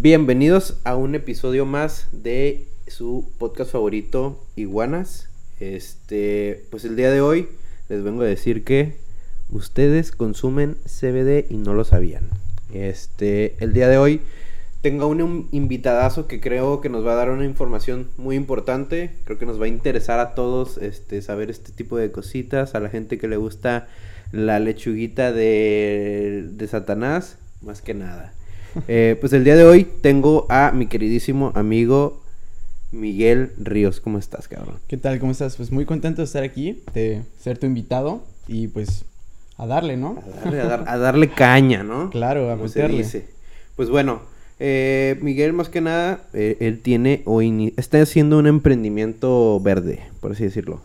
Bienvenidos a un episodio más de su podcast favorito, Iguanas. Este, pues el día de hoy les vengo a decir que ustedes consumen CBD y no lo sabían. Este, el día de hoy tengo un invitadazo que creo que nos va a dar una información muy importante. Creo que nos va a interesar a todos este, saber este tipo de cositas. A la gente que le gusta la lechuguita de, de Satanás, más que nada. Eh, pues el día de hoy tengo a mi queridísimo amigo Miguel Ríos. ¿Cómo estás, cabrón? ¿Qué tal? ¿Cómo estás? Pues muy contento de estar aquí, de ser tu invitado y pues a darle, ¿no? A darle, caña, ¿no? Claro, a meterle. Pues bueno, eh, Miguel más que nada, eh, él tiene o está haciendo un emprendimiento verde, por así decirlo.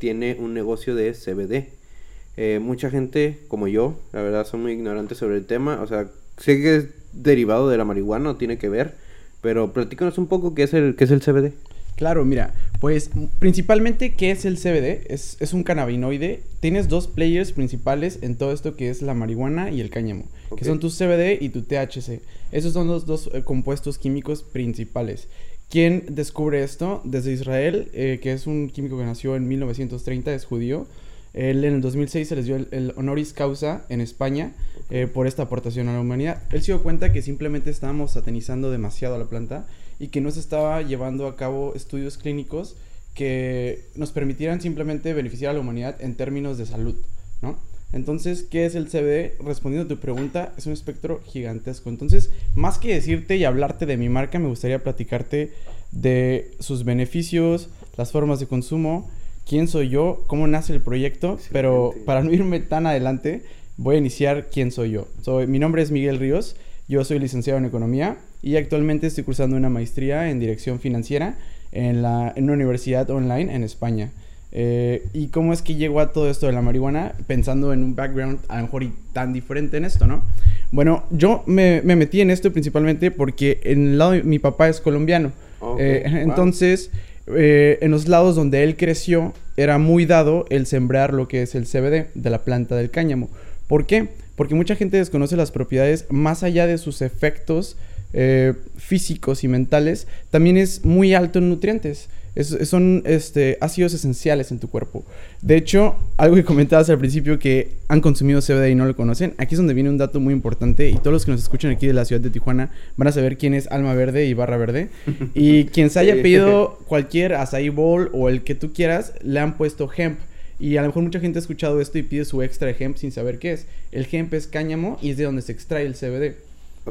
tiene un negocio de CBD. mucha gente, como yo, la verdad, son muy ignorantes sobre el tema. O sea, sé que es derivado de la marihuana, tiene que ver, pero platícanos un poco qué es el, qué es el CBD. Claro, mira, pues principalmente, ¿qué es el CBD? Es, es, un cannabinoide. Tienes dos players principales en todo esto que es la marihuana y el cáñamo, que son tu CBD y tu THC. Esos son los dos eh, compuestos químicos principales. ¿Quién descubre esto? Desde Israel, eh, que es un químico que nació en 1930, es judío. Él en el 2006 se les dio el, honoris causa en España eh, por esta aportación a la humanidad. Él se dio cuenta que simplemente estábamos satanizando demasiado a la planta y que no se estaba llevando a cabo estudios clínicos que nos permitieran simplemente beneficiar a la humanidad en términos de salud, ¿no? Entonces, ¿qué es el CBD? Respondiendo a tu pregunta, es un espectro gigantesco. Entonces, más que decirte y hablarte de mi marca, me gustaría platicarte de sus beneficios, las formas de consumo quién soy yo, cómo nace el proyecto, pero para no irme tan adelante, voy a iniciar quién soy yo. Soy, mi nombre es Miguel Ríos, yo soy licenciado en Economía y actualmente estoy cursando una maestría en Dirección Financiera en, la, en una universidad online en España. Eh, ¿Y cómo es que llego a todo esto de la marihuana? Pensando en un background a lo mejor tan diferente en esto, ¿no? Bueno, yo me, me metí en esto principalmente porque en el lado de mi papá es colombiano. Eh, entonces... Eh, en los lados donde él creció era muy dado el sembrar lo que es el CBD de la planta del cáñamo. ¿Por qué? Porque mucha gente desconoce las propiedades más allá de sus efectos eh, físicos y mentales, también es muy alto en nutrientes son este, ácidos esenciales en tu cuerpo. De hecho, algo que comentabas al principio que han consumido CBD y no lo conocen, aquí es donde viene un dato muy importante y todos los que nos escuchan aquí de la ciudad de Tijuana van a saber quién es Alma Verde y Barra Verde. Y quien se haya pedido cualquier acai bowl o el que tú quieras, le han puesto hemp. Y a lo mejor mucha gente ha escuchado esto y pide su extra de hemp sin saber qué es. El hemp es cáñamo y es de donde se extrae el CBD.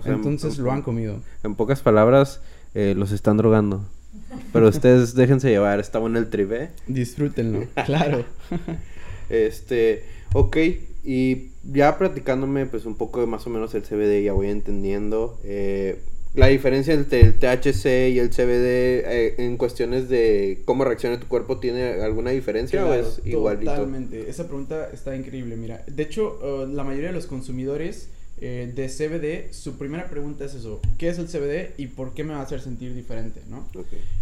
Entonces lo han comido. En pocas palabras, eh, los están drogando. Pero ustedes déjense llevar, está bueno el tribe. Disfrútenlo, claro. este, ok, y ya platicándome pues un poco de más o menos el CBD, ya voy entendiendo. Eh, la diferencia entre el THC y el CBD eh, en cuestiones de cómo reacciona tu cuerpo, ¿tiene alguna diferencia o es igualito? Totalmente, esa pregunta está increíble, mira. De hecho, uh, la mayoría de los consumidores eh, de CBD, su primera pregunta es eso, ¿qué es el CBD y por qué me va a hacer sentir diferente? ¿no?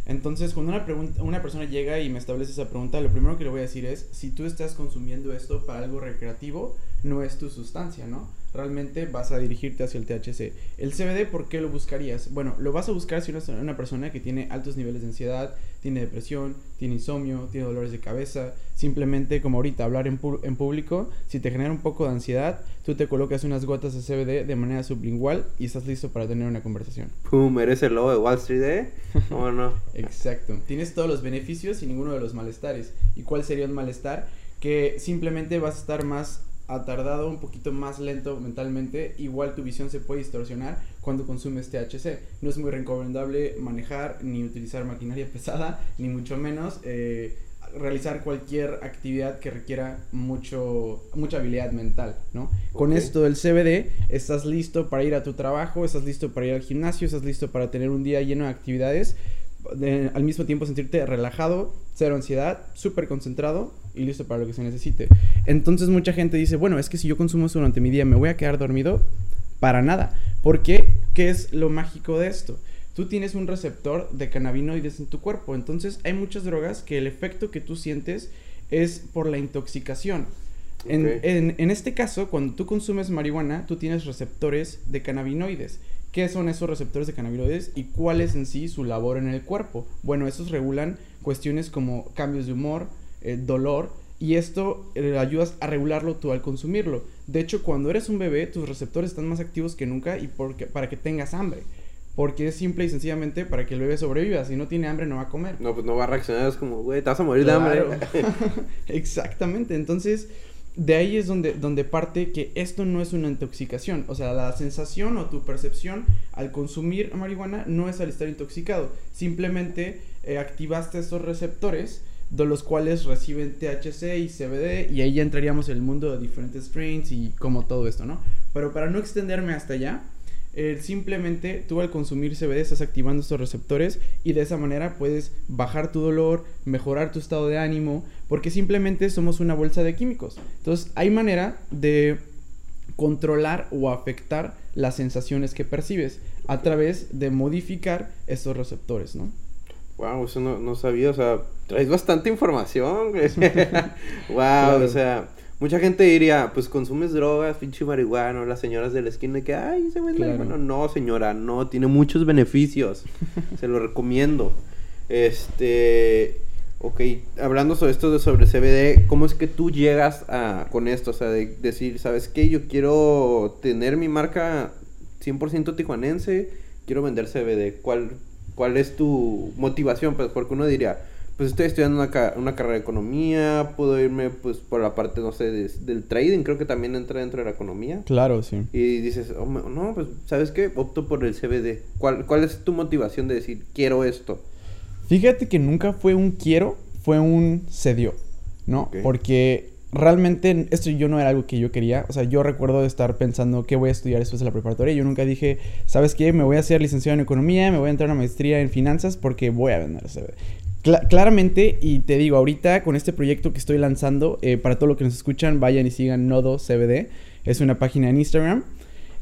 Entonces, cuando una, pregunta, una persona llega y me establece esa pregunta, lo primero que le voy a decir es, si tú estás consumiendo esto para algo recreativo, no es tu sustancia, ¿no? realmente vas a dirigirte hacia el THC. El CBD, ¿por qué lo buscarías? Bueno, lo vas a buscar si eres una persona que tiene altos niveles de ansiedad, tiene depresión, tiene insomnio, tiene dolores de cabeza, simplemente como ahorita hablar en, en público, si te genera un poco de ansiedad, tú te colocas unas gotas de CBD de manera sublingual y estás listo para tener una conversación. ¡Pum! ¿Eres el lobo de Wall Street, eh? ¿O no? Exacto. Tienes todos los beneficios y ninguno de los malestares. ¿Y cuál sería un malestar? Que simplemente vas a estar más tardado un poquito más lento mentalmente, igual tu visión se puede distorsionar cuando consumes THC. No es muy recomendable manejar ni utilizar maquinaria pesada, ni mucho menos eh, realizar cualquier actividad que requiera mucho, mucha habilidad mental, ¿no? Con esto del CBD estás listo para ir a tu trabajo, estás listo para ir al gimnasio, estás listo para tener un día lleno de actividades al mismo tiempo sentirte relajado, cero ansiedad, súper concentrado y listo para lo que se necesite. Entonces mucha gente dice, bueno, es que si yo consumo eso durante mi día, ¿me voy a quedar dormido? Para nada. ¿Por qué? ¿Qué es lo mágico de esto? Tú tienes un receptor de cannabinoides en tu cuerpo, entonces hay muchas drogas que el efecto que tú sientes es por la intoxicación. En, en, en, este caso, cuando tú consumes marihuana, tú tienes receptores de cannabinoides ¿Qué son esos receptores de cannabinoides y cuál es en sí su labor en el cuerpo? Bueno, estos regulan cuestiones como cambios de humor, eh, dolor, y esto eh, ayudas a regularlo tú al consumirlo. De hecho, cuando eres un bebé, tus receptores están más activos que nunca y porque, para que tengas hambre. Porque es simple y sencillamente para que el bebé sobreviva. Si no tiene hambre, no va a comer. No, pues no va a reaccionar. Es como, güey, te vas a morir de hambre. Exactamente. Entonces, de ahí es donde, donde parte que esto no es una intoxicación. O sea, la sensación o tu percepción al consumir marihuana no es al estar intoxicado. Simplemente eh, activaste estos receptores de los cuales reciben THC y CBD y ahí ya entraríamos en el mundo de diferentes strains y como todo esto, ¿no? Pero para no extenderme hasta allá, simplemente tú al consumir CBD estás activando estos receptores y de esa manera puedes bajar tu dolor, mejorar tu estado de ánimo, porque simplemente somos una bolsa de químicos. Entonces hay manera de controlar o afectar las sensaciones que percibes a través de modificar estos receptores, ¿no? Wow, eso no, no sabía, o sea, traes bastante información. wow, o sea, Mucha gente diría, pues consumes drogas, pinche marihuana, las señoras de la esquina que, ay, ese güey claro. No, señora, no, tiene muchos beneficios. Se lo recomiendo. Este, ok, hablando sobre esto de sobre CBD, ¿cómo es que tú llegas a, con esto? O sea, de decir, ¿sabes qué? Yo quiero tener mi marca 100% tijuanense, quiero vender CBD. ¿Cuál, ¿Cuál es tu motivación? Pues porque uno diría, pues estoy estudiando una, una, carrera de economía, puedo irme pues por la parte, no sé, del trading, creo que también entra dentro de la economía. Claro, sí. Y dices, oh, no, pues, ¿sabes qué? Opto por el CBD. ¿Cuál, ¿Cuál es tu motivación de decir, quiero esto? Fíjate que nunca fue un quiero, fue un se dio, ¿no? Porque realmente esto yo no era algo que yo quería. O sea, yo recuerdo estar pensando qué voy a estudiar después de la preparatoria. Yo nunca dije, ¿sabes qué? Me voy a hacer licenciado en economía, me voy a entrar a una maestría en finanzas porque voy a vender CBD claramente, y te digo, ahorita con este proyecto que estoy lanzando, eh, para todo lo que nos escuchan, vayan y sigan Nodo CBD. Es una página en Instagram.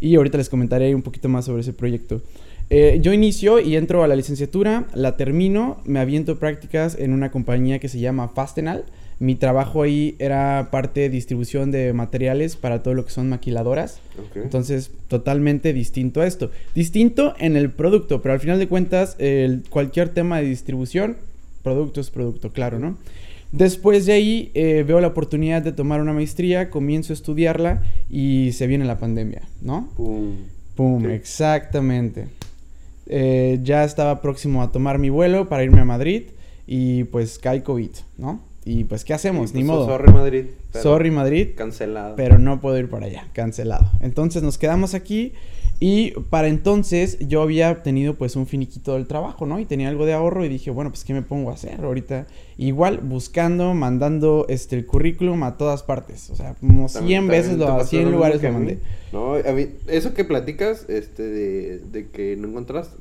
Y ahorita les comentaré un poquito más sobre ese proyecto. Eh, yo inicio y entro a la licenciatura, la termino, me aviento prácticas en una compañía que se llama Fastenal. Mi trabajo ahí era parte de distribución de materiales para todo lo que son maquiladoras. Entonces, totalmente distinto a esto. Distinto en el producto, pero al final de cuentas, cualquier tema de distribución producto es producto, claro, ¿no? Después de ahí eh, veo la oportunidad de tomar una maestría, comienzo a estudiarla y se viene la pandemia, ¿no? Pum. Pum, exactamente. Eh, ya estaba próximo a tomar mi vuelo para irme a Madrid y pues cae COVID, ¿no? Y pues, ¿qué hacemos? Ni pues, modo. Sorry Madrid. Sorry Madrid. Cancelado. Pero no puedo ir para allá, cancelado. Entonces nos quedamos aquí y para entonces yo había obtenido pues un finiquito del trabajo, ¿no? Y tenía algo de ahorro y dije, bueno, pues ¿qué me pongo a hacer ahorita? Igual buscando, mandando este el currículum a todas partes. O sea, como 100 veces lo a 100 lugares lo mandé. No, a mí, eso que platicas, este, de, de que no encontrás,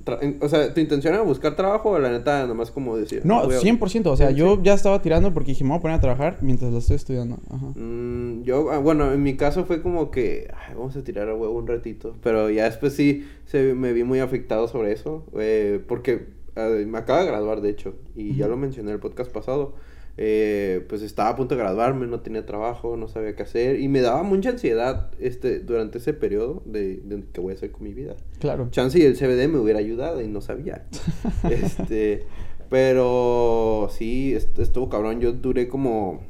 o sea, ¿tu intención era buscar trabajo o la neta nomás como decir? No, 100%, o sea, yo ya estaba tirando porque dije, me voy a poner a trabajar mientras lo estoy estudiando. Ajá. Mm, yo, ah, bueno, en mi caso fue como que, vamos a tirar a huevo un ratito, pero ya después sí se, me vi muy afectado sobre eso, eh, porque ah, me acaba de graduar, de hecho, y ya lo mencioné en el podcast pasado. Eh, pues estaba a punto de graduarme, no tenía trabajo, no sabía qué hacer y me daba mucha ansiedad este durante ese periodo de, de qué voy a hacer con mi vida. Claro. Chance y el CBD me hubiera ayudado y no sabía. este, pero sí, estuvo cabrón. Yo duré como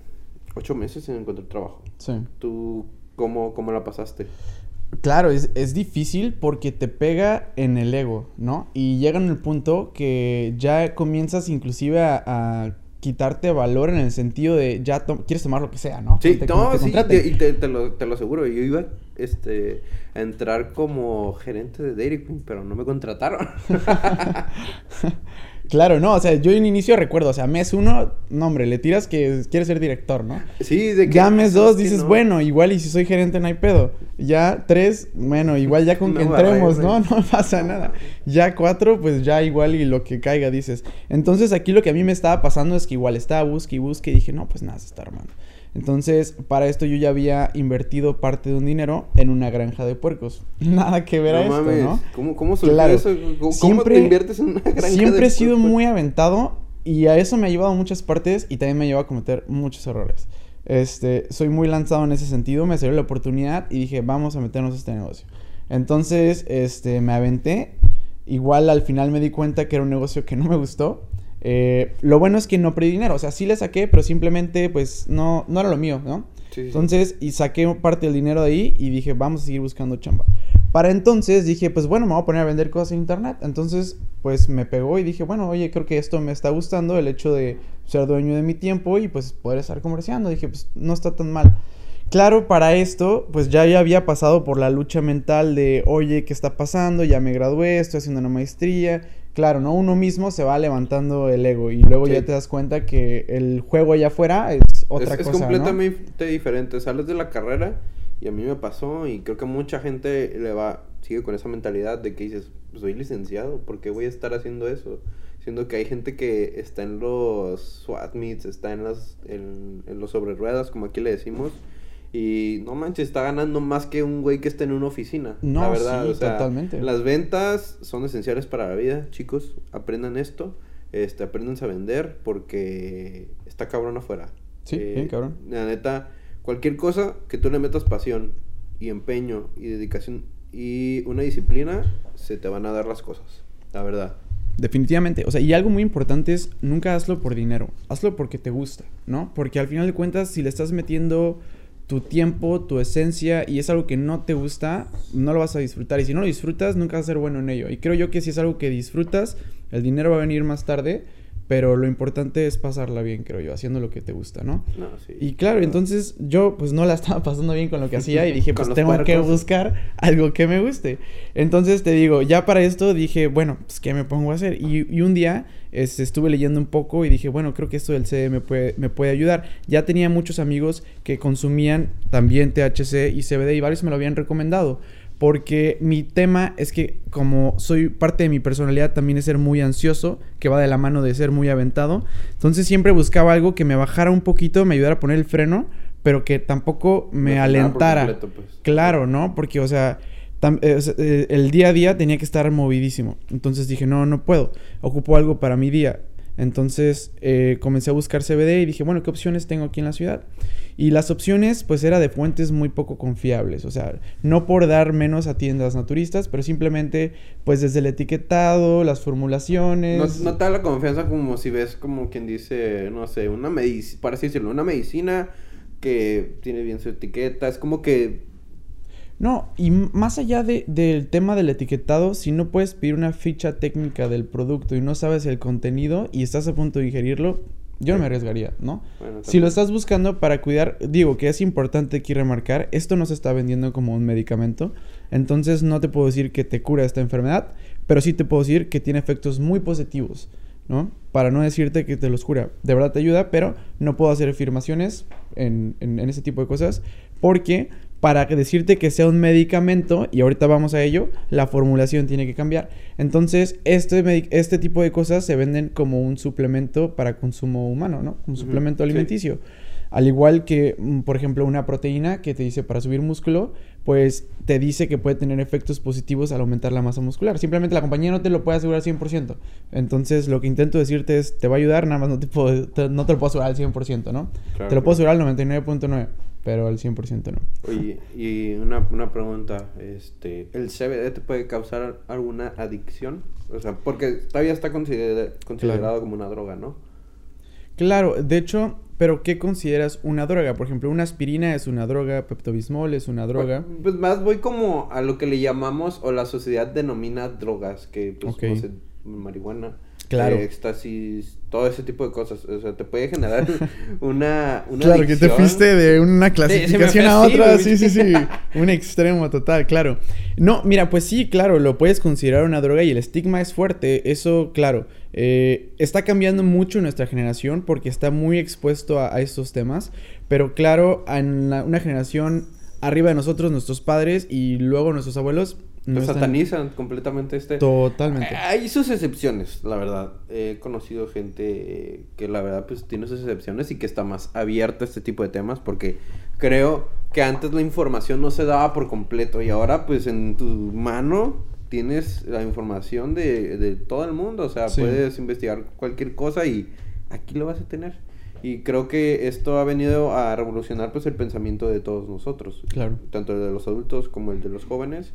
ocho meses en encontrar trabajo. Sí. ¿Tú cómo, cómo la pasaste? Claro, es, es, difícil porque te pega en el ego, ¿no? Y llega en el punto que ya comienzas inclusive a quitarte valor en el sentido de ya quieres tomar lo que sea, ¿no? Sí, no, sí, y te, lo, te, lo, aseguro. Yo iba este, a entrar como gerente de Dairy Queen, pero no me contrataron. Claro, no, o sea, yo en inicio recuerdo, o sea, mes uno, no hombre, le tiras que quieres ser director, ¿no? Sí, de que... Ya mes dos dices, bueno, igual y si soy gerente no hay pedo. Ya tres, bueno, igual ya con que entremos, ¿no? No pasa nada. Ya cuatro, pues ya igual y lo que caiga dices. Entonces aquí lo que a mí me estaba pasando es que igual estaba busque y busque y dije, no, pues nada, se está armando. Entonces, para esto yo ya había invertido parte de un dinero en una granja de puercos. Nada que ver a esto, ¿no? ¿Cómo, cómo claro. eso? ¿Cómo, siempre, te inviertes en una granja Siempre he sido muy aventado y a eso me ha llevado a muchas partes y también me ha llevado a cometer muchos errores. Este, soy muy lanzado en ese sentido, me salió la oportunidad y dije, vamos a meternos a este negocio. Entonces, este, me aventé. Igual al final me di cuenta que era un negocio que no me gustó. Eh, lo bueno es que no perdí dinero, o sea, sí le saqué, pero simplemente pues no, no era lo mío, ¿no? Sí, sí. Entonces, y saqué parte del dinero de ahí y dije, vamos a seguir buscando chamba. Para entonces dije, pues bueno, me voy a poner a vender cosas en internet. Entonces, pues me pegó y dije, bueno, oye, creo que esto me está gustando, el hecho de ser dueño de mi tiempo y pues poder estar comerciando. Dije, pues no está tan mal. Claro, para esto, pues ya, ya había pasado por la lucha mental de, oye, ¿qué está pasando? Ya me gradué, estoy haciendo una maestría. Claro, ¿no? Uno mismo se va levantando el ego y luego Sí. ya te das cuenta que el juego allá afuera es otra es, es cosa, ¿no? completamente diferente. Sales de la carrera y a mí me pasó y creo que mucha gente le va, sigue con esa mentalidad de que dices, "Pues soy licenciado, ¿por qué voy a estar haciendo eso? Siendo que hay gente que está en los SWAT meets, está en, las, en, en los sobre ruedas, como aquí le decimos. Y no manches, está ganando más que un güey que está en una oficina. No, la verdad, sí, o sea, totalmente. Las ventas son esenciales para la vida, chicos. Aprendan esto. Este, apréndanse a vender porque está cabrón afuera. Sí, bien cabrón. La neta, cualquier cosa que tú le metas pasión y empeño y dedicación y una disciplina, se te van a dar las cosas. La verdad. Definitivamente, o sea, y algo muy importante es nunca hazlo por dinero, hazlo porque te gusta, ¿no? Porque al final de cuentas, si le estás metiendo tu tiempo, tu esencia y es algo que no te gusta, no lo vas a disfrutar. Y si no lo disfrutas, nunca vas a ser bueno en ello. Y creo yo que si es algo que disfrutas, el dinero va a venir más tarde, pero lo importante es pasarla bien, creo yo, haciendo lo que te gusta, ¿no? No, sí. Y claro, entonces yo pues no la estaba pasando bien con lo que hacía y dije, pues tengo que buscar algo que me guste. Entonces te digo, ya para esto dije, bueno, pues ¿qué me pongo a hacer? Y, y un día este, estuve leyendo un poco y dije, bueno, creo que esto del CD me puede, me puede ayudar. Ya tenía muchos amigos que consumían también THC y CBD y varios me lo habían recomendado. Porque mi tema es que como soy parte de mi personalidad también es ser muy ansioso, que va de la mano de ser muy aventado. Entonces siempre buscaba algo que me bajara un poquito, me ayudara a poner el freno, pero que tampoco me No alentara. completo, pues. Claro, ¿no? Porque, o sea, eh, eh, el día a día tenía que estar movidísimo. Entonces dije, no, no puedo. Ocupo algo para mi día. Entonces eh, comencé a buscar CBD y dije, bueno, ¿qué opciones tengo aquí en la ciudad? Y las opciones, pues, era de fuentes muy poco confiables. O sea, no por dar menos a tiendas naturistas, pero simplemente, pues, desde el etiquetado, las No, formulaciones. no te da la confianza como si ves como quien dice, no sé, una medicina, para así decirlo, una medicina que tiene bien su etiqueta. Es como que No, y más allá de- del tema del etiquetado, si no puedes pedir una ficha técnica del producto y no sabes el contenido y estás a punto de ingerirlo, yo no me arriesgaría, ¿no? Bueno, Si lo estás buscando para cuidar, digo que es importante aquí remarcar, esto no se está vendiendo como un medicamento, entonces no te puedo decir que te cura esta enfermedad, pero sí te puedo decir que tiene efectos muy positivos, ¿no? Para no decirte que te los cura, de verdad te ayuda, pero no puedo hacer afirmaciones en, en, en ese tipo de cosas, porque para decirte que sea un medicamento, y ahorita vamos a ello, la formulación tiene que cambiar. Entonces, este, este tipo de cosas se venden como un suplemento para consumo humano, ¿no? Un suplemento sí. alimenticio. Al igual que, mm, por ejemplo, una proteína que te dice para subir músculo, pues te dice que puede tener efectos positivos al aumentar la masa muscular. Simplemente la compañía no te lo puede asegurar 100%. Entonces, lo que intento decirte es, te va a ayudar, nada más no te, puedo, te- no te lo puedo asegurar al 100%, ¿no? Claro, te lo puedo asegurar al 99.9%, pero al 100% no. Oye, y una, una pregunta, este, ¿el CBD te puede causar alguna adicción? O sea, porque todavía está considera- considerado como una droga, ¿no? Claro, de hecho, pero ¿qué consideras una droga? Por ejemplo, una aspirina es una droga, Pepto-Bismol es una droga. Pues, pues más voy como a lo que le llamamos o la sociedad denomina drogas, que pues Ok. no sé, marihuana, Claro. éxtasis, todo ese tipo de cosas. O sea, te puede generar una, una Claro, que te fuiste de una clasificación a otra, sí, sí, sí, un extremo total, claro. No, mira, pues sí, claro, lo puedes considerar una droga y el estigma es fuerte, eso, claro, eh, está cambiando mucho nuestra generación porque está muy expuesto a, a estos temas, pero claro, en la- una generación arriba de nosotros, nuestros padres y luego nuestros abuelos, no están- satanizan completamente este. Totalmente. Hay sus excepciones, la verdad. He conocido gente eh, que la verdad pues tiene sus excepciones y que está más abierta a este tipo de temas porque creo que antes la información no se daba por completo y ahora pues en tu mano tienes la información de, de todo el mundo. O sea, Sí. puedes investigar cualquier cosa y aquí lo vas a tener. Y creo que esto ha venido a revolucionar pues el pensamiento de todos nosotros. Claro. Tanto el de los adultos como el de los jóvenes.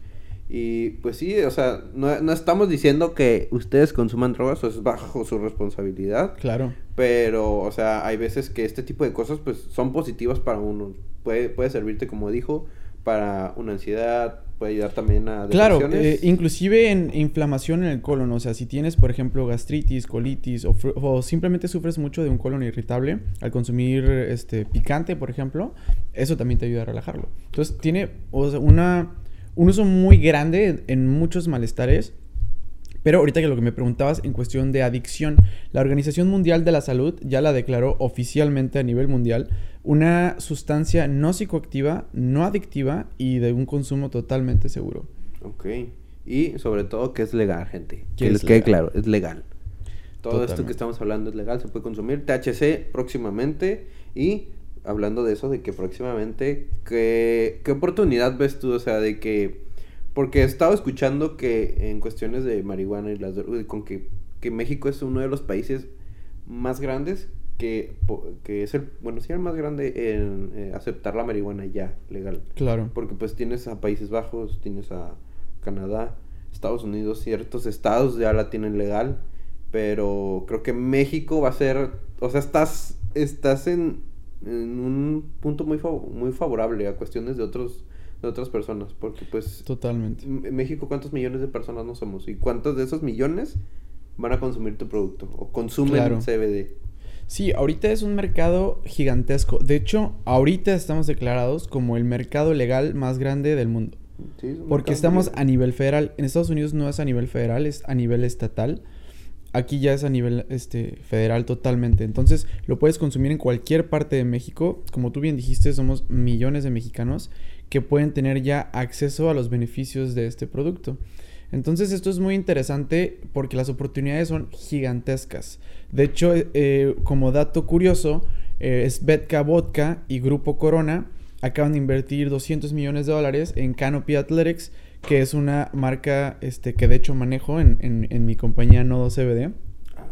Y pues sí, o sea, no, no estamos diciendo que ustedes consuman drogas, o es bajo su responsabilidad. Claro. Pero, o sea, hay veces que este tipo de cosas pues son positivas para uno. Puede, puede servirte, como dijo, para una ansiedad, puede ayudar también a Claro, eh, inclusive en inflamación en el colon, o sea, si tienes, por ejemplo, gastritis, colitis o, o simplemente sufres mucho de un colon irritable al consumir este picante, por ejemplo, eso también te ayuda a relajarlo. Entonces, tiene o sea, una, un uso muy grande en, muchos malestares. Pero ahorita que lo que me preguntabas en cuestión de adicción, la Organización Mundial de la Salud ya la declaró oficialmente a nivel mundial una sustancia no psicoactiva, no adictiva y de un consumo totalmente seguro. Ok. Y sobre todo que es legal, gente. Que Que es les quede claro, es legal. Todo esto que estamos hablando es legal, se puede consumir. THC próximamente. Y hablando de eso, de que próximamente, ¿qué, qué oportunidad ves tú? O sea, de que... Porque he estado escuchando que en cuestiones de marihuana y las drogas, con que, que México es uno de los países más grandes que, que es el, bueno, sí, el más grande en eh, aceptar la marihuana ya legal. Claro. Porque pues tienes a Países Bajos, tienes a Canadá, Estados Unidos, ciertos estados ya la tienen legal, pero creo que México va a ser, o sea, estás, estás en, en un punto muy, fav- muy favorable a cuestiones de otros de otras personas, porque pues Totalmente. En México cuántos millones de personas no somos y cuántos de esos millones van a consumir tu producto o consumen Claro. CBD. Sí, ahorita es un mercado gigantesco. De hecho, ahorita estamos declarados como el mercado legal más grande del mundo. Sí, es un Porque estamos a nivel federal. En Estados Unidos no es a nivel federal, es a nivel estatal. Aquí ya es a nivel este, federal totalmente. Entonces lo puedes consumir en cualquier parte de México. Como tú bien dijiste, somos millones de mexicanos que pueden tener ya acceso a los beneficios de este producto. Entonces esto es muy interesante porque las oportunidades son gigantescas. De hecho, eh, eh, como dato curioso, eh, Vodka y Grupo Corona acaban de invertir 200 millones de dólares en Canopy Athletics, que es una marca este, que de hecho manejo en, en- en mi compañía Nodo CBD. Ah.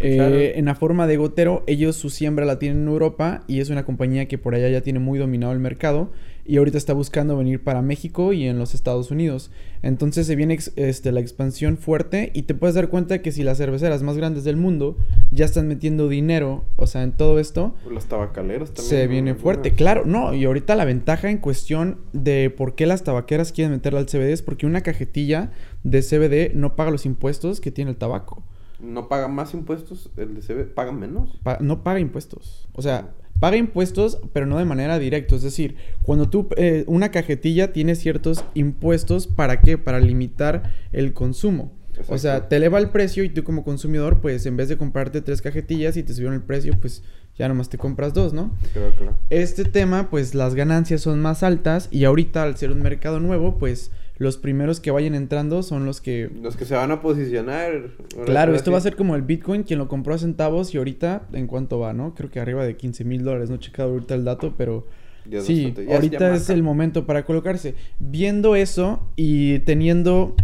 Eh, en la forma de gotero, ellos su siembra la tienen en Europa y es una compañía que por allá ya tiene muy dominado el mercado y ahorita está buscando venir para México y en los Estados Unidos. Entonces se viene este, la expansión fuerte y te puedes dar cuenta que si las cerveceras más grandes del mundo ya están metiendo dinero, o sea, en todo esto, Los tabacaleros también. se viene fuerte. Claro, no, y ahorita la ventaja en cuestión de por qué las tabaqueras quieren meterla al CBD es porque una cajetilla de CBD no paga los impuestos que tiene el tabaco. ¿No paga más impuestos? ¿El de CB paga menos? Pa- no paga impuestos. O sea, paga impuestos, pero no de manera directa. Es decir, cuando tú, eh, una cajetilla tiene ciertos impuestos, ¿para qué? Para limitar el consumo. O sea, te eleva el precio y tú como consumidor, pues en vez de comprarte tres cajetillas y te subieron el precio, pues ya nomás te compras dos, ¿no? Creo, creo. Este tema, pues las ganancias son más altas y ahorita al ser un mercado nuevo, pues los primeros que vayan entrando son los que Los que se van a posicionar. Claro, esto va a ser como el Bitcoin, quien lo compró a centavos y ahorita, ¿en cuánto va, no? Creo que arriba de 15 mil dólares, no he checado ahorita el dato, pero es sí, es- ahorita es marca. el momento para colocarse. Viendo eso y teniendo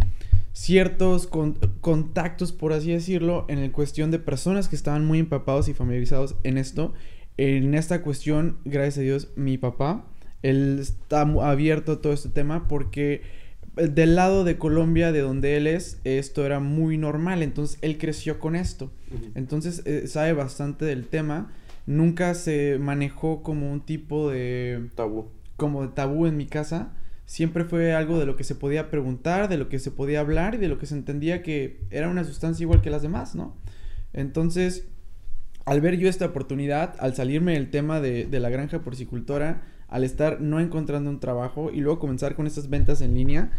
ciertos con- contactos, por así decirlo, en el cuestión de personas que estaban muy empapados y familiarizados en esto, en esta cuestión, gracias a Dios, mi papá, él está abierto a todo este tema porque del lado de Colombia, de donde él es, esto era muy normal, entonces él creció con esto. Entonces eh, sabe bastante del tema. Nunca se manejó como un tipo de Tabú. como de tabú en mi casa. Siempre fue algo de lo que se podía preguntar, de lo que se podía hablar y de lo que se entendía que era una sustancia igual que las demás, ¿no? Entonces, al ver yo esta oportunidad, al salirme del tema de, de la granja porcicultora, al estar no encontrando un trabajo y luego comenzar con estas ventas en línea,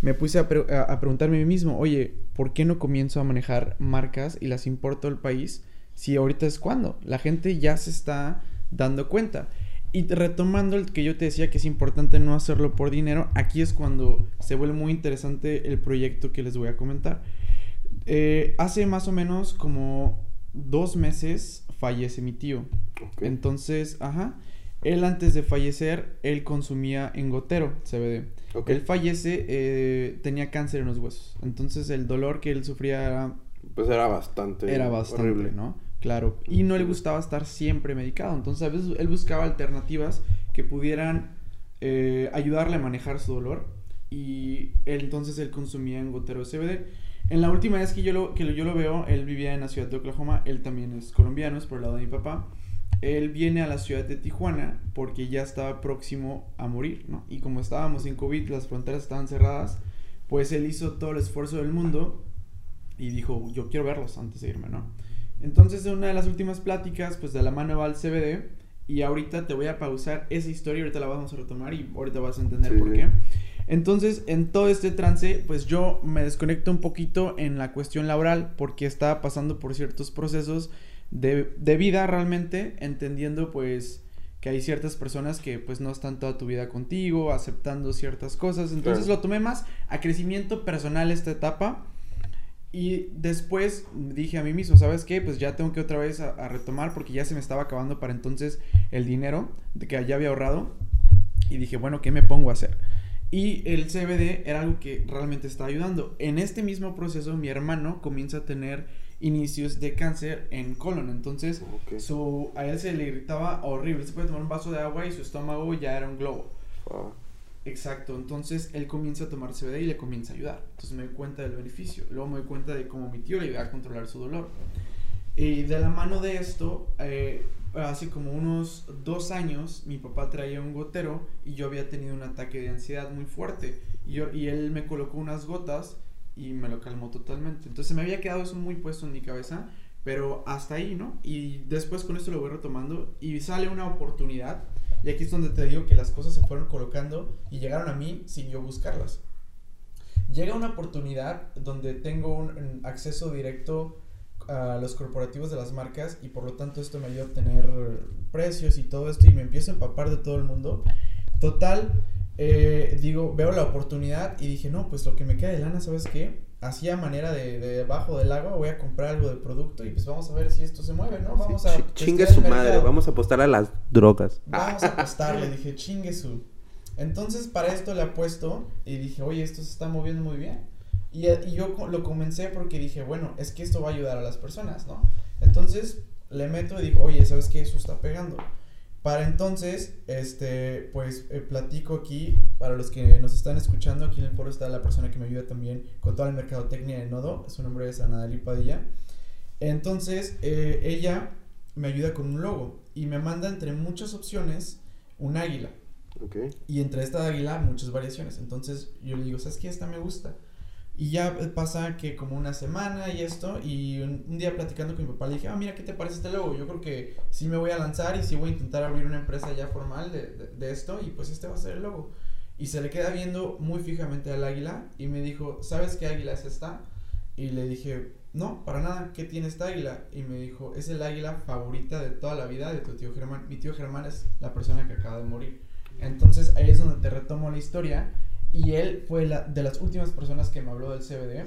me puse a, pre- a- preguntarme a mí mismo, oye, ¿por qué no comienzo a manejar marcas y las importo al país si ahorita es cuando? La gente ya se está dando cuenta. Y retomando el que yo te decía que es importante no hacerlo por dinero, aquí es cuando se vuelve muy interesante el proyecto que les voy a comentar. Eh, hace más o menos como dos meses fallece mi tío. Entonces, ajá, él antes de fallecer, él consumía en gotero CBD. Él fallece, eh, tenía cáncer en los huesos. Entonces el dolor que él sufría era, Pues era bastante. era bastante, horrible. ¿no? Claro. Y no le gustaba estar siempre medicado. Entonces a veces él buscaba alternativas que pudieran eh, ayudarle a manejar su dolor. y él entonces él consumía en gotero CBD. En la última vez que yo lo, que yo lo veo, él vivía en la ciudad de Oklahoma, él también es colombiano, es por el lado de mi papá. Él viene a la ciudad de Tijuana porque ya estaba próximo a morir, ¿no? Y como estábamos en COVID, las fronteras estaban cerradas, pues él hizo todo el esfuerzo del mundo y dijo, yo quiero verlos antes de irme, ¿no? Entonces, en una de las últimas pláticas, pues de la mano va al CBD y ahorita te voy a pausar esa historia, ahorita la vamos a retomar y ahorita vas a entender por qué. Entonces, en todo este trance, pues yo me desconecto un poquito en la cuestión laboral porque estaba pasando por ciertos procesos de, de vida realmente, entendiendo pues que hay ciertas personas que pues no están toda tu vida contigo, aceptando ciertas cosas. Entonces lo tomé más a crecimiento personal esta etapa. Y después dije a mí mismo, ¿sabes qué? Pues ya tengo que otra vez a, retomar porque ya se me estaba acabando para entonces el dinero de que ya había ahorrado. Y dije, bueno, ¿qué me pongo a hacer? Y el CBD era algo que realmente estaba ayudando. En este mismo proceso mi hermano comienza a tener inicios de cáncer en colon. Entonces, su, a él se le irritaba horrible. Se puede tomar un vaso de agua y su estómago ya era un globo. Exacto. Entonces, él comienza a tomar CBD y le comienza a ayudar. Entonces, me doy cuenta del beneficio. Luego me doy cuenta de cómo mi tío le iba a controlar su dolor. Y de la mano de esto, eh, hace como unos dos años, mi papá traía un gotero y yo había tenido un ataque de ansiedad muy fuerte. Y, yo, y él me colocó unas gotas y me lo calmó totalmente. Entonces me había quedado eso muy puesto en mi cabeza, pero hasta ahí, ¿no? Y después con esto lo voy retomando y sale una oportunidad. Y aquí es donde te digo que las cosas se fueron colocando y llegaron a mí sin yo buscarlas. Llega una oportunidad donde tengo un, acceso directo a los corporativos de las marcas y por lo tanto esto me ayuda a tener precios y todo esto y me empiezo a empapar de todo el mundo. Total, eh, digo, veo la oportunidad y dije, no, pues lo que me queda de lana, ¿sabes qué? Así a manera de, debajo del agua voy a comprar algo de producto y pues vamos a ver si esto se mueve, ¿no? Vamos a... Chingue su madre, vamos a apostar a las drogas. Vamos a apostarle, dije, chingue su. Entonces para esto le apuesto y dije, oye, esto se está moviendo muy bien. Y, y yo lo comencé porque dije, bueno, es que esto va a ayudar a las personas, ¿no? Entonces le meto y digo, oye, ¿sabes qué? Eso está pegando. Para entonces, este, pues eh, platico aquí, para los que nos están escuchando, aquí en el foro está la persona que me ayuda también con toda la mercadotecnia de Nodo, su nombre es Anadali Padilla. Entonces, eh, ella me ayuda con un logo y me manda entre muchas opciones un águila. Okay. Y entre esta águila muchas variaciones. Entonces yo le digo, ¿sabes qué? Esta me gusta. Y ya pasa que como una semana y esto, y un, día platicando con mi papá le dije, ah, mira, ¿qué te parece este logo? Yo creo que sí me voy a lanzar y sí voy a intentar abrir una empresa ya formal de, de, esto, y pues este va a ser el logo. Y se le queda viendo muy fijamente al águila y me dijo, ¿sabes qué águila es esta? Y le dije, no, para nada, ¿qué tiene esta águila? Y me dijo, es el águila favorita de toda la vida de tu tío Germán. Mi tío Germán es la persona que acaba de morir. Entonces ahí es donde te retomo la historia y él fue la, de las últimas personas que me habló del CBD.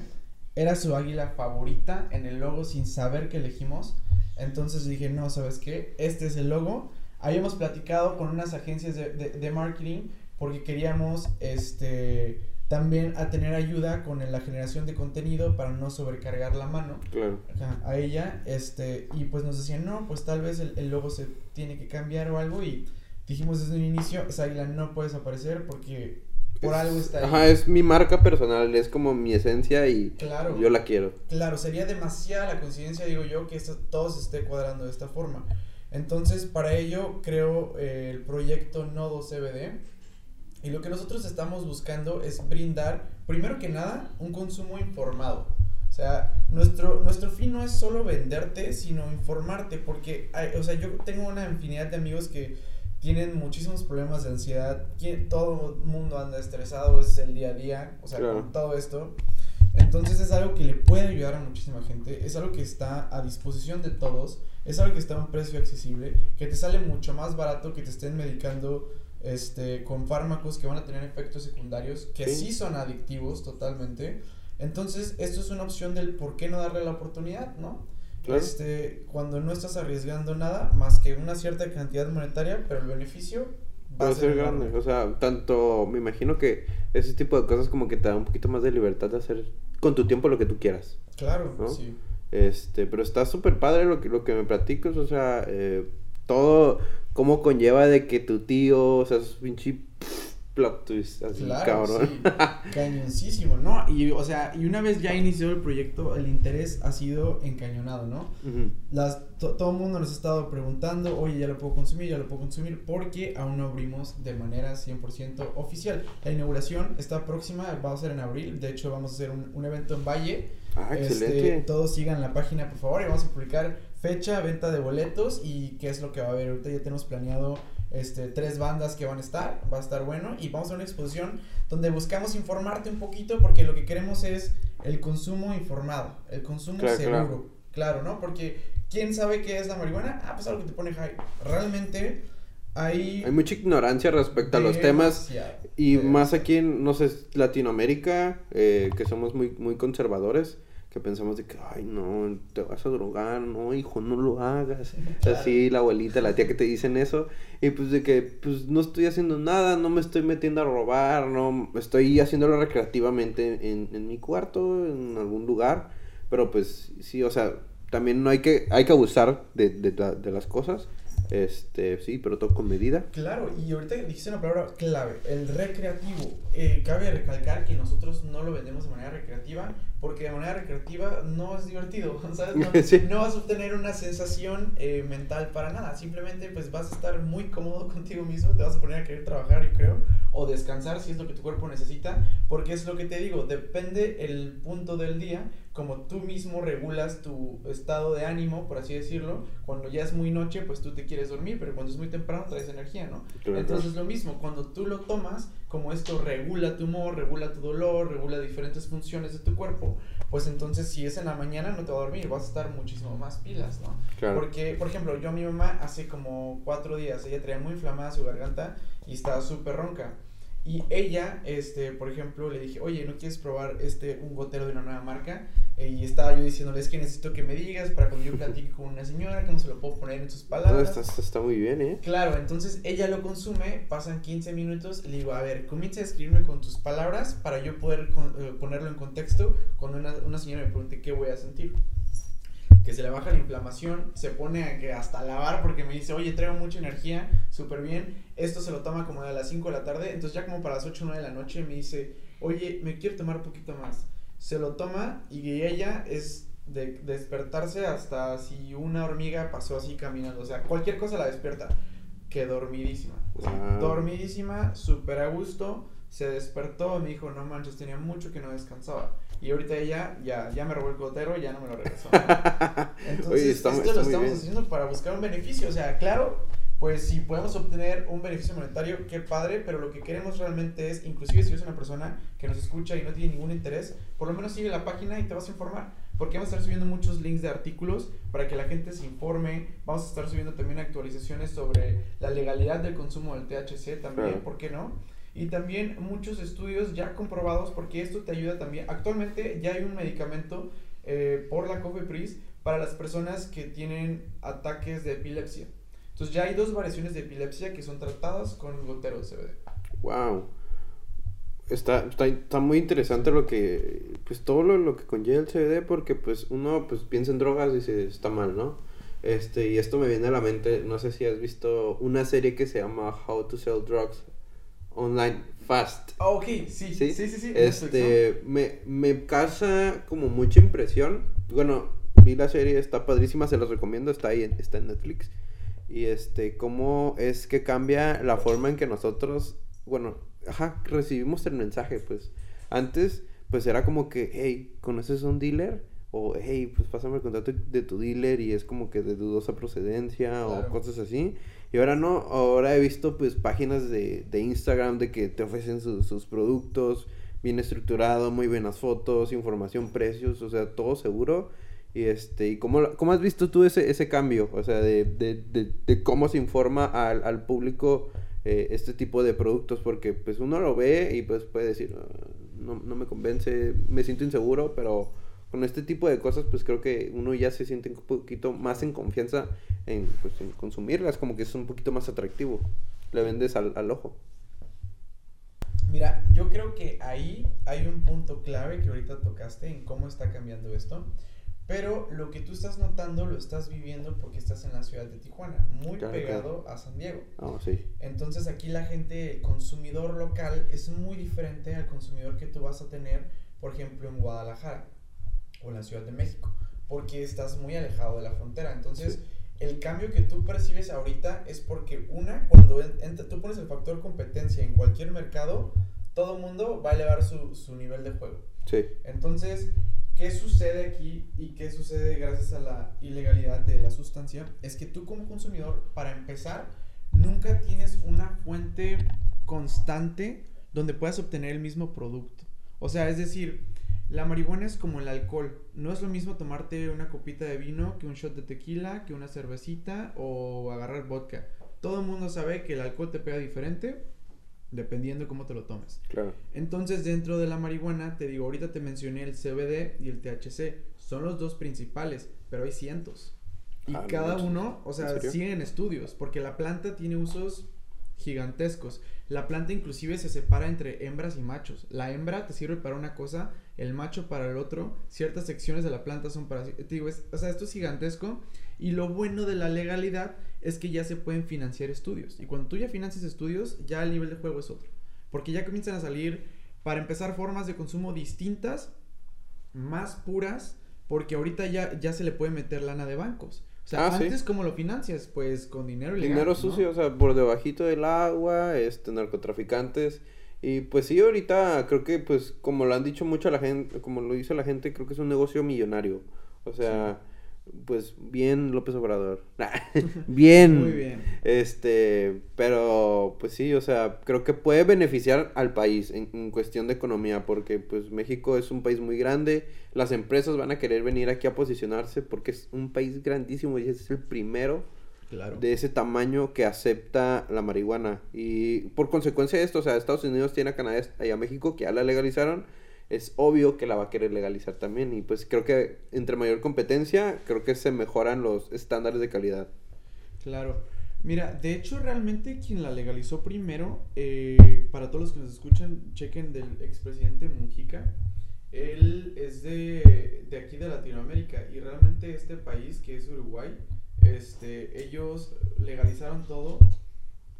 Era su águila favorita en el logo sin saber que elegimos. Entonces dije, no, ¿sabes qué? Este es el logo. Habíamos platicado con unas agencias de, de, marketing porque queríamos este, también a tener ayuda con la generación de contenido para no sobrecargar la mano claro. a ella. Este, y pues nos decían, no, pues tal vez el, el, logo se tiene que cambiar o algo. Y dijimos desde un inicio, esa águila no puede desaparecer porque por algo está ahí. Ajá, es mi marca personal, es como mi esencia y yo la quiero. Claro, sería demasiada la coincidencia, digo yo, que esto todo se esté cuadrando de esta forma. Entonces, para ello creo eh, el proyecto Nodo CBD. Y lo que nosotros estamos buscando es brindar, primero que nada, un consumo informado. O sea, nuestro, nuestro fin no es solo venderte, sino informarte, porque, o sea, yo tengo una infinidad de amigos que tienen muchísimos problemas de ansiedad, todo el mundo anda estresado, es el día a día, o sea, con todo esto. Entonces es algo que le puede ayudar a muchísima gente, es algo que está a disposición de todos, es algo que está a un precio accesible, que te sale mucho más barato que te estén medicando este, con fármacos que van a tener efectos secundarios, que sí, son adictivos totalmente. Entonces, esto es una opción del por qué no darle la oportunidad, ¿no? Este, cuando no estás arriesgando nada más que una cierta cantidad monetaria, pero el beneficio va a ser grande. O sea, tanto me imagino que ese tipo de cosas como que te da un poquito más de libertad de hacer con tu tiempo lo que tú quieras. Claro, sí. Este, pero está súper padre lo que, lo que me platicas, o sea, eh, todo, cómo conlleva de que tu tío, o sea, es pinche plot twist así, Claro, cabrón. sí, cañoncísimo, ¿no? Y, o sea, y una vez ya inició el proyecto, el interés ha sido encañonado, ¿no? Ujú. Las, to- todo el mundo nos ha estado preguntando, oye, ya lo puedo consumir, ya lo puedo consumir, porque aún no abrimos de manera 100% oficial. La inauguración está próxima, va a ser en abril, de hecho vamos a hacer un, un evento en Valle. Ah, Este, excelente. todos sigan la página, por favor, y vamos a publicar fecha, venta de boletos y qué es lo que va a haber. Ahorita ya tenemos planeado este, tres bandas que van a estar, va a estar bueno, y vamos a una exposición donde buscamos informarte un poquito, porque lo que queremos es el consumo informado, el consumo Claro, seguro. claro. Claro, ¿no? Porque ¿quién sabe qué es la marihuana? Ah, pues algo que te pone high. Realmente hay... Hay mucha ignorancia respecto a los temas y más aquí en, no sé, Latinoamérica, eh, que somos muy, muy conservadores, que pensamos de que, ay, no, te vas a drogar, no, hijo, no lo hagas. Claro. Así la abuelita, la tía que te dicen eso, y pues de que, pues no estoy haciendo nada, no me estoy metiendo a robar, no, estoy haciéndolo recreativamente en, en mi cuarto, en algún lugar, pero pues sí, o sea, también no hay que, hay que abusar de, de, de las cosas, este, sí, pero todo con medida. Claro, y ahorita dijiste una palabra clave, el recreativo. Eh, cabe recalcar que nosotros no lo vendemos de manera recreativa, porque de manera recreativa no es divertido, ¿sabes? No, Sí. no vas a obtener una sensación eh, mental para nada, simplemente pues vas a estar muy cómodo contigo mismo, te vas a poner a querer trabajar, yo creo, o descansar si es lo que tu cuerpo necesita, porque es lo que te digo, depende el punto del día, como tú mismo regulas tu estado de ánimo, por así decirlo, cuando ya es muy noche, pues tú te quieres dormir, pero cuando es muy temprano traes energía, ¿no? Claro. Entonces lo mismo, cuando tú lo tomas, como esto regula tu humor, regula tu dolor, regula diferentes funciones de tu cuerpo, pues entonces si es en la mañana no te va a dormir, vas a estar muchísimo más pilas, ¿no? Claro. Porque, por ejemplo, yo a mi mamá hace como cuatro días, ella traía muy inflamada su garganta y estaba súper ronca. Y ella, este, por ejemplo, le dije, oye, ¿no quieres probar este, un gotero de una nueva marca? Eh, y estaba yo diciéndole, es que necesito que me digas para cuando yo platique con una señora, cómo se lo puedo poner en sus No, palabras. está- está muy bien, ¿eh? Claro, entonces ella lo consume, pasan 15 minutos, le digo, a ver, comienza a escribirme con tus palabras para yo poder con- eh, ponerlo en contexto cuando una, una señora me pregunte qué voy a sentir. Que se le baja la inflamación, se pone a que hasta lavar porque me dice, oye, traigo mucha energía, súper bien. Esto se lo toma como a las 5 de la tarde, entonces ya como para las 8 o 9 de la noche me dice, oye, me quiero tomar un poquito más. Se lo toma y ella es de despertarse hasta si una hormiga pasó así caminando, o sea, cualquier cosa la despierta. Que dormidísima. O sea, Wow. dormidísima, súper a gusto. Se despertó me dijo, no manches, tenía mucho que no descansaba. Y ahorita ella ya, ya me robó el gotero y ya no me lo regresó. Entonces, Oye, está- esto está lo estamos bien. haciendo para buscar un beneficio. O sea, claro, pues si podemos obtener un beneficio monetario, qué padre, pero lo que queremos realmente es, inclusive si eres una persona que nos escucha y no tiene ningún interés, por lo menos sigue la página y te vas a informar. Porque vamos a estar subiendo muchos links de artículos para que la gente se informe. Vamos a estar subiendo también actualizaciones sobre la legalidad del consumo del THC también, Claro. ¿por qué no? Y también muchos estudios ya comprobados porque esto te ayuda también. Actualmente ya hay un medicamento eh, por la COFEPRIS para las personas que tienen ataques de epilepsia. Entonces ya hay dos variaciones de epilepsia que son tratadas con gotero de CBD. Wow. Está, está, está muy interesante lo que, pues todo lo, lo que conlleva el CBD porque pues uno pues piensa en drogas y dice está mal, ¿no? Este, y esto me viene a la mente, no sé si has visto una serie que se llama How to Sell Drugs Online Fast. Ah, ok, sí, sí, Sí, sí, sí. sí, Este, me, me causa como mucha impresión. Bueno, vi la serie, está padrísima, se los recomiendo, está ahí, en, está en Netflix. Y este, cómo es que cambia la forma en que nosotros, bueno, ajá, recibimos el mensaje, pues. Antes, pues era como que, hey, ¿conoces a un dealer? O, hey, pues pásame el contacto de tu dealer y es como que de dudosa procedencia Claro. o cosas así. Y ahora no, ahora he visto pues páginas de, de Instagram de que te ofrecen sus- productos, bien estructurado, muy buenas fotos, información, precios, o sea, todo seguro. Y este, ¿y cómo, cómo has visto tú ese, ese cambio? O sea, de, de, de, de cómo se informa al, al público eh, este tipo de productos, porque pues uno lo ve y pues puede decir, "Ah, no, no me convence, me siento inseguro, pero con este tipo de cosas pues creo que uno ya se siente un poquito más en confianza en, pues, en consumirlas, como que es un poquito más atractivo, le vendes al, al ojo. Mira, yo creo que ahí hay un punto clave que ahorita tocaste en cómo está cambiando esto. Pero lo que tú estás notando lo estás viviendo porque estás en la ciudad de Tijuana, muy Claro, pegado a San Diego. Ah, sí. Entonces aquí la gente, el consumidor local es muy diferente al consumidor que tú vas a tener, por ejemplo, en Guadalajara o en la Ciudad de México, porque estás muy alejado de la frontera. Entonces, el cambio que tú percibes ahorita es porque una, cuando en- entra- tú pones el factor competencia en cualquier mercado, todo el mundo va a elevar su, su nivel de juego. Sí. Entonces, ¿qué sucede aquí y qué sucede gracias a la ilegalidad de la sustancia? Es que tú como consumidor, para empezar, nunca tienes una fuente constante donde puedas obtener el mismo producto. O sea, es decir, la marihuana es como el alcohol. No es lo mismo tomarte una copita de vino que un shot de tequila, que una cervecita o agarrar vodka. Todo el mundo sabe que el alcohol te pega diferente dependiendo cómo te lo tomes. Claro. Entonces, dentro de la marihuana, te digo, ahorita te mencioné el CBD y el THC. Son los dos principales, pero hay cientos. Y Ah, no cada manches. uno, o sea, ¿En siguen estudios, porque la planta tiene usos gigantescos. La planta inclusive se separa entre hembras y machos. La hembra te sirve para una cosa, el macho para el otro. Ciertas secciones de la planta son para... Te digo, es- o sea, esto es gigantesco. Y lo bueno de la legalidad es que ya se pueden financiar estudios. Y cuando tú ya financias estudios, ya el nivel de juego es otro. Porque ya comienzan a salir, para empezar, formas de consumo distintas, más puras, porque ahorita ya, ya se le puede meter lana de bancos. O sea, Ah, sí. antes, ¿cómo lo financias? Pues con dinero ilegal. Dinero sucio, o sea, por debajito del agua, este, narcotraficantes. Y pues sí, ahorita creo que, pues, como lo han dicho mucho la gente, como lo dice la gente, creo que es un negocio millonario. O sea, pues bien López Obrador. bien. Muy bien. Este, pero pues sí, o sea, creo que puede beneficiar al país en, en cuestión de economía, porque pues México es un país muy grande, las empresas van a querer venir aquí a posicionarse porque es un país grandísimo y es el primero Claro. de ese tamaño que acepta la marihuana. Y por consecuencia de esto, o sea, Estados Unidos tiene a Canadá y a México que ya la legalizaron. Es obvio que la va a querer legalizar también. Y pues creo que entre mayor competencia, creo que se mejoran los estándares de calidad. Claro. Mira, de hecho, realmente quien la legalizó primero, eh, para todos los que nos escuchan, chequen del expresidente Mujica. Él es de, de aquí de Latinoamérica y realmente este país, que es Uruguay, este, ellos legalizaron todo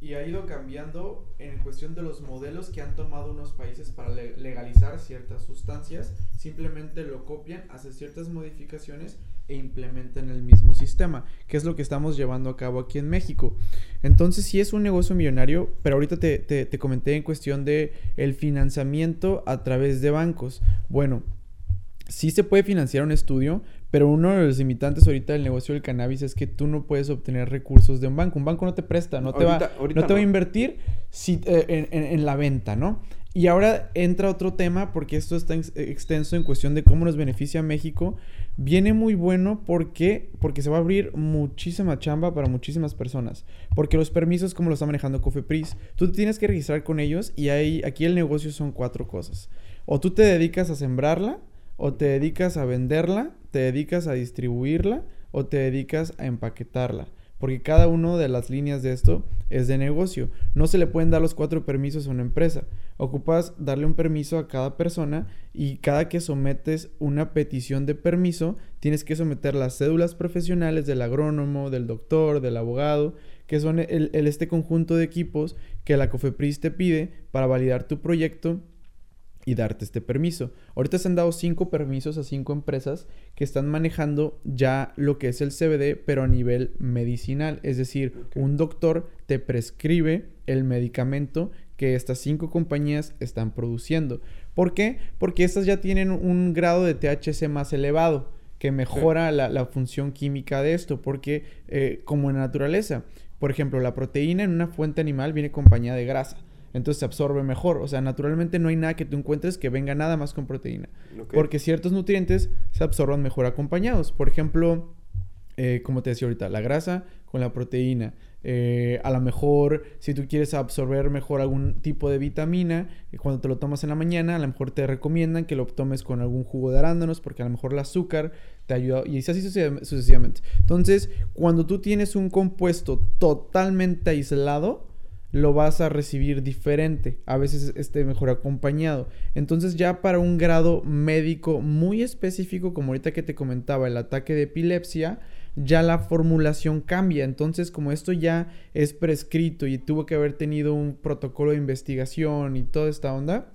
y ha ido cambiando en cuestión de los modelos que han tomado unos países para le- legalizar ciertas sustancias. Simplemente lo copian, hacen ciertas modificaciones e implementan el mismo sistema, que es lo que estamos llevando a cabo aquí en México. Entonces sí es un negocio millonario, pero ahorita te, te- te comenté en cuestión de el financiamiento a través de bancos. Bueno, sí se puede financiar un estudio, pero uno de los limitantes ahorita del negocio del cannabis es que tú no puedes obtener recursos de un banco. Un banco no te presta, no te, Ahorita- va, ahorita no te va a invertir si, eh, en, en- en la venta, ¿no? Y ahora entra otro tema, porque esto está ex- extenso en cuestión de cómo nos beneficia a México. Viene muy bueno porque, porque se va a abrir muchísima chamba para muchísimas personas. Porque los permisos, como lo está manejando Cofepris, tú te tienes que registrar con ellos y hay, aquí el negocio son cuatro cosas. O tú te dedicas a sembrarla, o te dedicas a venderla, te dedicas a distribuirla, o te dedicas a empaquetarla. Porque cada una de las líneas de esto es de negocio. No se le pueden dar los cuatro permisos a una empresa. Ocupas darle un permiso a cada persona y cada que sometes una petición de permiso, tienes que someter las cédulas profesionales del agrónomo, del doctor, del abogado, que son el, el- este conjunto de equipos que la COFEPRIS te pide para validar tu proyecto y darte este permiso. Ahorita se han dado cinco permisos a cinco empresas que están manejando ya lo que es el CBD, pero a nivel medicinal. Es decir, un doctor te prescribe el medicamento que estas cinco compañías están produciendo. ¿Por qué? Porque estas ya tienen un grado de THC más elevado que mejora la, la función química de esto, porque eh, como en la naturaleza, por ejemplo, la proteína en una fuente animal viene acompañada de grasa, entonces se absorbe mejor, o sea, naturalmente no hay nada que tú encuentres que venga nada más con proteína, porque ciertos nutrientes se absorban mejor acompañados, por ejemplo, eh, como te decía ahorita, la grasa con la proteína. Eh, a lo mejor, si tú quieres absorber mejor algún tipo de vitamina, eh, cuando te lo tomas en la mañana, a lo mejor te recomiendan que lo tomes con algún jugo de arándanos, porque a lo mejor el azúcar te ayuda, y así sucesivamente. Entonces, cuando tú tienes un compuesto totalmente aislado, lo vas a recibir diferente, a veces esté mejor acompañado. Entonces ya para un grado médico muy específico, como ahorita que te comentaba, el ataque de epilepsia, ya la formulación cambia. Entonces, como esto ya es prescrito y tuvo que haber tenido un protocolo de investigación y toda esta onda,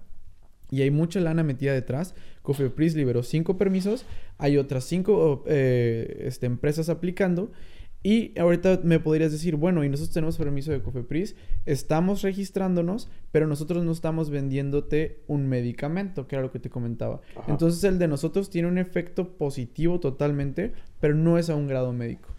y hay mucha lana metida detrás, Cofepris liberó cinco permisos, hay otras cinco eh, este, empresas aplicando. Y ahorita me podrías decir, bueno, y nosotros tenemos permiso de Cofepris, estamos registrándonos, pero nosotros no estamos vendiéndote un medicamento, que era lo que te comentaba. Entonces el de nosotros tiene un efecto positivo totalmente, pero no es a un grado médico.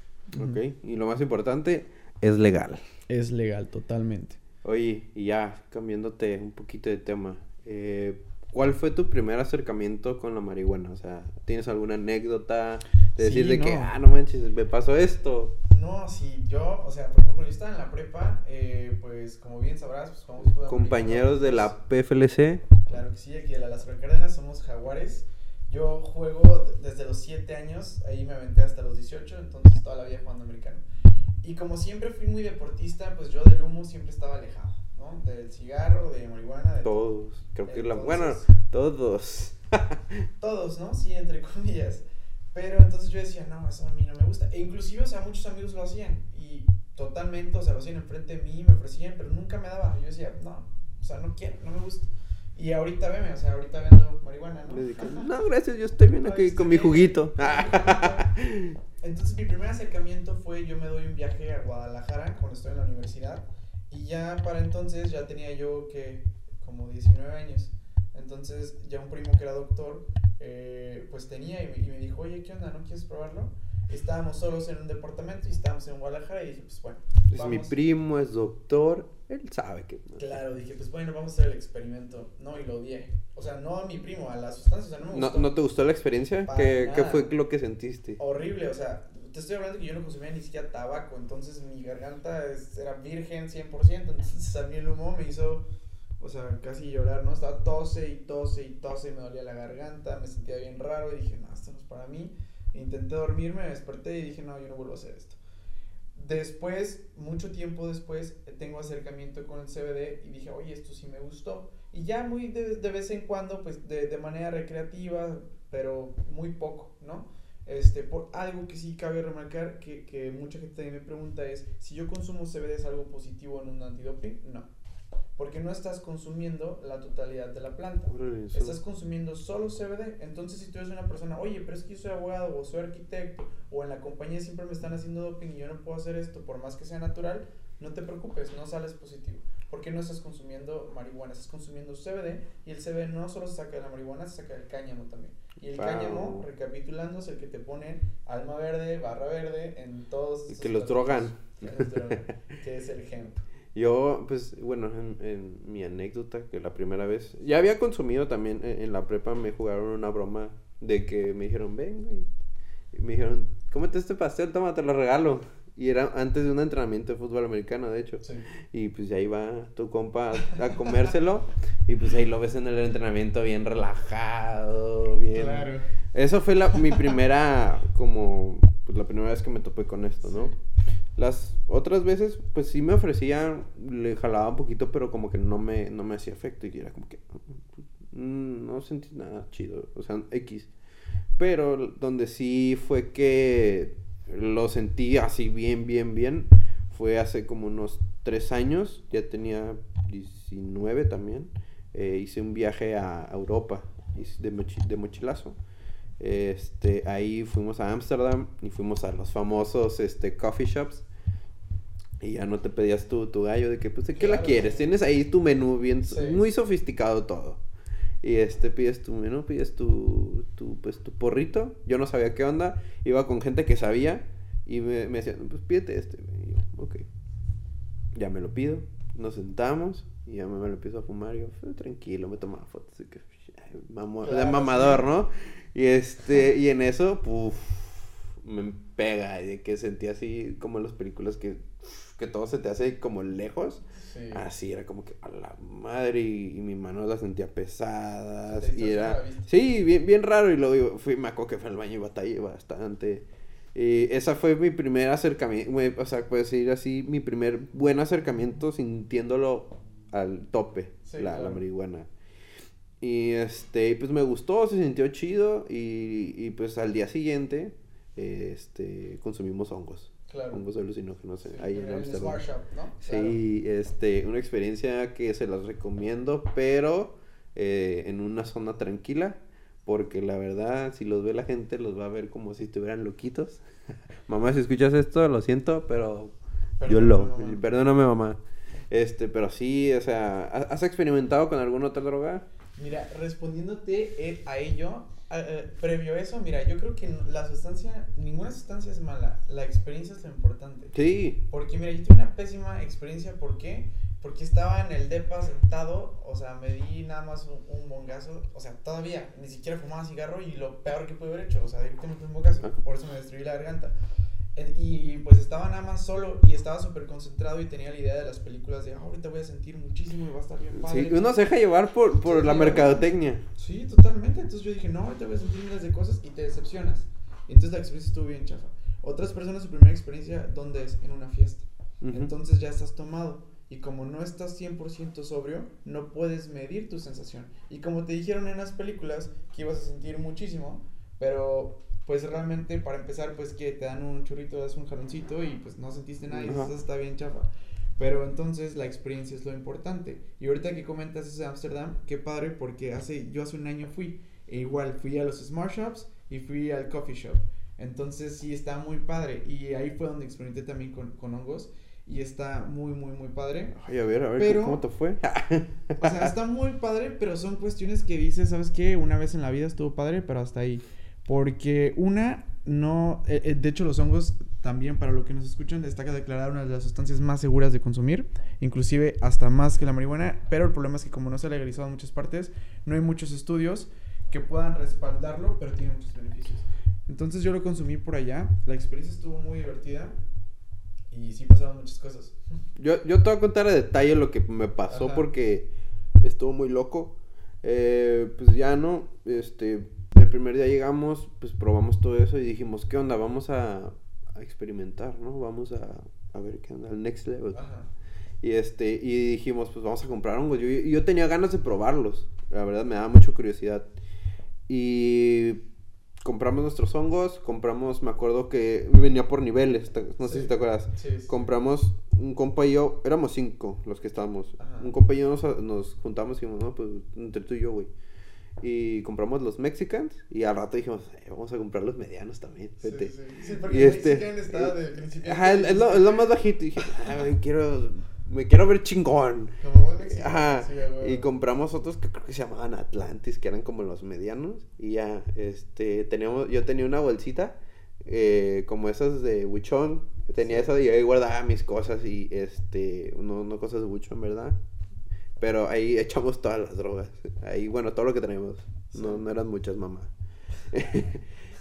Ok, y lo más importante, es legal. Es legal, totalmente. Oye, y ya cambiándote un poquito de tema, eh, ¿cuál fue tu primer acercamiento con la marihuana? O sea, ¿tienes alguna anécdota de decir de que, ah, no manches, me pasó esto? No, sí, yo, o sea, por ejemplo, yo estaba en la prepa, eh, pues como bien sabrás, pues como Compañeros de la PFLC. Claro que sí, aquí de las Cárdenas somos jaguares. Yo juego desde los 7 años, ahí me aventé hasta los 18, entonces toda la vida jugando americano. Y como siempre fui muy deportista, pues yo del humo siempre estaba alejado, ¿no? Del cigarro, de marihuana, de Todos, creo que la... Bueno, todos. todos, ¿no? Sí, entre comillas. Pero entonces yo decía, no, eso a mí no me gusta. E inclusive, o sea, muchos amigos lo hacían. Y totalmente, o sea, lo hacían enfrente de mí, me ofrecían, pero nunca me daba. Yo decía, no, o sea, no quiero, no me gusta. Y ahorita veme, o sea, ahorita vendo marihuana, ¿no? no, gracias, yo estoy bien aquí con mi juguito. Entonces mi primer acercamiento fue, yo me doy un viaje a Guadalajara cuando estoy en la universidad. Y ya para entonces ya tenía yo que como 19 años. Entonces ya un primo que era doctor, eh, pues tenía y me, dijo, oye, ¿qué onda? ¿No quieres probarlo? Estábamos solos en un departamento y estábamos en Guadalajara y dije, pues bueno. Mi primo, es doctor, él sabe que... Claro, dije, pues bueno, vamos a hacer el experimento. No, y lo odié. O sea, no a mi primo, a la sustancia, o sea, no me gustó. ¿No, te gustó la experiencia? ¿Qué, ¿Qué, fue lo que sentiste? Horrible, o sea, te estoy hablando que yo no consumía ni siquiera tabaco, entonces mi garganta era virgen 100%, entonces a mí el humo me hizo o sea, casi llorar, ¿no? Estaba tose y tose y tose, me dolía la garganta, me sentía bien raro y dije, no, esto no es para mí. Intenté dormirme, me desperté y dije, no, yo no vuelvo a hacer esto. Después, mucho tiempo después, tengo acercamiento con el CBD y dije, oye, esto sí me gustó. Y ya muy de, de vez en cuando, pues de, de, manera recreativa, pero muy poco, ¿no? Este, por algo que sí cabe remarcar, que, que mucha gente me pregunta es, si yo consumo CBD es algo positivo en un antidoping, no porque no estás consumiendo la totalidad de la planta. Estás consumiendo solo CBD. Entonces, si tú eres una persona, oye, pero es que yo soy abogado o soy arquitecto o en la compañía siempre me están haciendo doping y yo no puedo hacer esto por más que sea natural, no te preocupes, no sales positivo. Porque no estás consumiendo marihuana, estás consumiendo CBD y el CBD no solo se saca de la marihuana, se saca del cáñamo también. Y el cáñamo, recapitulando, es el que te pone alma verde, barra verde en todos. Y que los drogan. Que, es el hemp. Yo, pues, bueno, en, mi anécdota, que la primera vez, ya había consumido también en, la prepa, me jugaron una broma de que me dijeron, ven, güey. Y me dijeron, cómete este pastel, toma, te lo regalo. Y era antes de un entrenamiento de fútbol americano, de hecho. Y pues ahí va tu compa a, comérselo. y pues ahí lo ves en el entrenamiento bien relajado, bien. Claro. Eso fue la, mi primera, como, pues la primera vez que me topé con esto, ¿no? Las otras veces, pues sí me ofrecían, le jalaba un poquito, pero como que no me, no me hacía efecto y era como que mm, no sentí nada chido, o sea, X. Pero donde sí fue que lo sentí así bien, bien, bien, fue hace como unos tres años, ya tenía 19 también, eh, hice un viaje a Europa de, de mochilazo. Este, ahí fuimos a Ámsterdam y fuimos a los famosos este, coffee shops. Y ya no te pedías tu, tu gallo de que, pues, ¿de qué la quieres? Tienes ahí tu menú bien, muy sofisticado todo. Y este, pides tu menú, pides tu, tu, pues, tu porrito. Yo no sabía qué onda. Iba con gente que sabía. Y me, me decían, pues pídete este. Y yo, ok. Ya me lo pido. Nos sentamos. Y ya me, me lo empiezo a fumar. Y yo, tranquilo, me tomaba fotos. de que, de mamador, ¿no? Y este, y en eso, puff, me pega, y de que sentí así como en las películas que, que todo se te hace como lejos. Así era como que a la madre y, mi mano la sentía pesadas y era sí bien bien raro y luego fui me acuerdo que fue al baño y batallé bastante Y esa fue mi primer acercamiento, o sea, puedo decir así, mi primer buen acercamiento sintiéndolo al tope, la, la, marihuana. Y este, pues me gustó, se sintió chido y, y pues al día siguiente, este, consumimos hongos. Claro. Hongos alucinógenos sí, ahí en Amsterdam. ¿no? Sí, este, una experiencia que se las recomiendo, pero eh, en una zona tranquila porque la verdad, si los ve la gente, los va a ver como si estuvieran loquitos. mamá, si escuchas esto, lo siento, pero yo lo. Perdóname, mamá. Este, pero sí, o sea, ¿has experimentado con alguna otra droga? Mira, respondiéndote eh, a ello, eh, previo a eso, mira, yo creo que la sustancia, ninguna sustancia es mala, la experiencia es lo importante. Sí. Porque mira, yo tuve una pésima experiencia, ¿por qué? Porque estaba en el depa sentado, o sea, me di nada más un, un bongazo, o sea, todavía, ni siquiera fumaba cigarro y lo peor que pude haber hecho, o sea, directamente un bongazo, por eso me destruí la garganta. Y pues estaba nada más solo y estaba súper concentrado y tenía la idea de las películas de ah, ahorita voy a sentir muchísimo y va a estar bien padre. Sí, uno se deja llevar por, por la mercadotecnia. Sí, totalmente. Entonces yo dije, no, ahorita voy a sentir miles de cosas y te decepcionas. Entonces la experiencia estuvo bien chafa. Otras personas, su primera experiencia, ¿dónde es? En una fiesta. Entonces ya estás tomado. Y como no estás 100% sobrio, no puedes medir tu sensación. Y como te dijeron en las películas que ibas a sentir muchísimo, pero pues realmente para empezar, pues que te dan un churrito, das un jaloncito y pues no sentiste nada y eso está bien chafa. Pero entonces la experiencia es lo importante. Y ahorita que comentas ese de Ámsterdam, qué padre porque hace, yo hace un año fui. E igual fui a los Smart Shops y fui al Coffee Shop. Entonces sí está muy padre. Y ahí fue donde experimenté también con, con hongos y está muy, muy, muy padre. Ay, a ver, a ver, ¿cómo te fue? o sea, está muy padre, pero son cuestiones que dices, ¿sabes qué? Una vez en la vida estuvo padre, pero hasta ahí. Porque una, no, eh, eh, de hecho los hongos también para lo que nos escuchan destaca declarar una de las sustancias más seguras de consumir, inclusive hasta más que la marihuana, pero el problema es que como no se ha legalizado en muchas partes, no hay muchos estudios que puedan respaldarlo, pero tiene muchos beneficios. Entonces yo lo consumí por allá, la experiencia estuvo muy divertida, y sí pasaron muchas cosas. Yo, yo te voy a contar a detalle lo que me pasó porque estuvo muy loco. Eh, pues ya no, este, el primer día llegamos, pues probamos todo eso y dijimos, ¿qué onda? Vamos a, a experimentar, ¿no? Vamos a, a, ver qué onda, el next level. Y este, y dijimos, pues vamos a comprar hongos. Yo, yo tenía ganas de probarlos, la verdad me daba mucha curiosidad. Y compramos nuestros hongos, compramos, me acuerdo que venía por niveles, no sé si te acuerdas. compramos un compa y yo, éramos cinco los que estábamos. Un compa y yo nos, juntamos y dijimos, no, pues entre tú y yo, güey. Y compramos los Mexicans y al rato dijimos, eh, vamos a comprar los medianos también. Sí, sí, sí. porque y este, está de principio. Ajá, es, lo, lo más bajito. Y dije, ah, quiero me quiero ver chingón. Ajá. y compramos otros que creo que se llamaban Atlantis, que eran como los medianos. Y ya, este, teníamos, yo tenía una bolsita, eh, como esas de Wichon. Tenía esa y ahí guardaba mis cosas y, este, no, no cosas de Wichon, ¿verdad? Pero ahí echamos todas las drogas. Ahí, bueno, todo lo que tenemos. No, no eran muchas, mamá.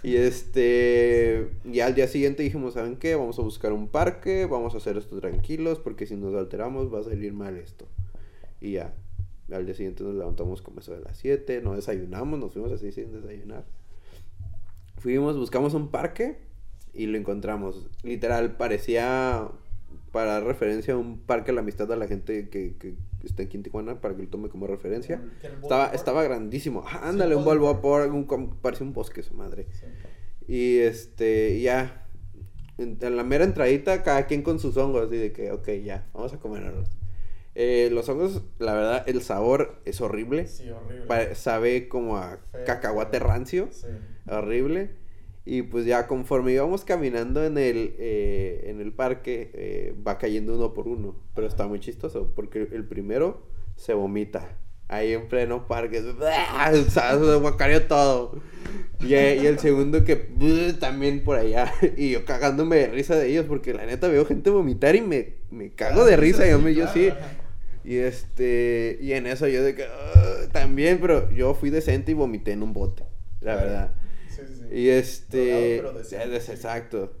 Y este, y al día siguiente dijimos, ¿saben qué? Vamos a buscar un parque, vamos a hacer esto tranquilos, porque si nos alteramos va a salir mal esto. Y ya, al día siguiente nos levantamos como eso de las 7, no desayunamos, nos fuimos así sin desayunar. Fuimos, buscamos un parque y lo encontramos. Literal, parecía para referencia un parque a la amistad a la gente que, que está aquí en Tijuana para que lo tome como referencia. Estaba, estaba grandísimo. ándale, un Volvo Vapor, un, parecía un bosque su madre. Y este, ya, en, la mera entradita, cada quien con sus hongos, y de que, ok, ya, vamos a comerlos. Eh, los hongos, la verdad, el sabor es horrible. Sí, horrible. sabe como a cacahuate rancio. Horrible. Y pues ya conforme íbamos caminando en el, eh, en el parque, eh, va cayendo uno por uno. Pero está muy chistoso porque el primero se vomita. Ahí en pleno parque. Se guacareó todo. Y, el segundo que también por allá. Y yo cagándome de risa de ellos porque la neta veo gente vomitar y me, me cago de risa. Yo, me, yo sí. Y este, y en eso yo de que también, pero yo fui decente y vomité en un bote, la verdad. Y este. es exacto.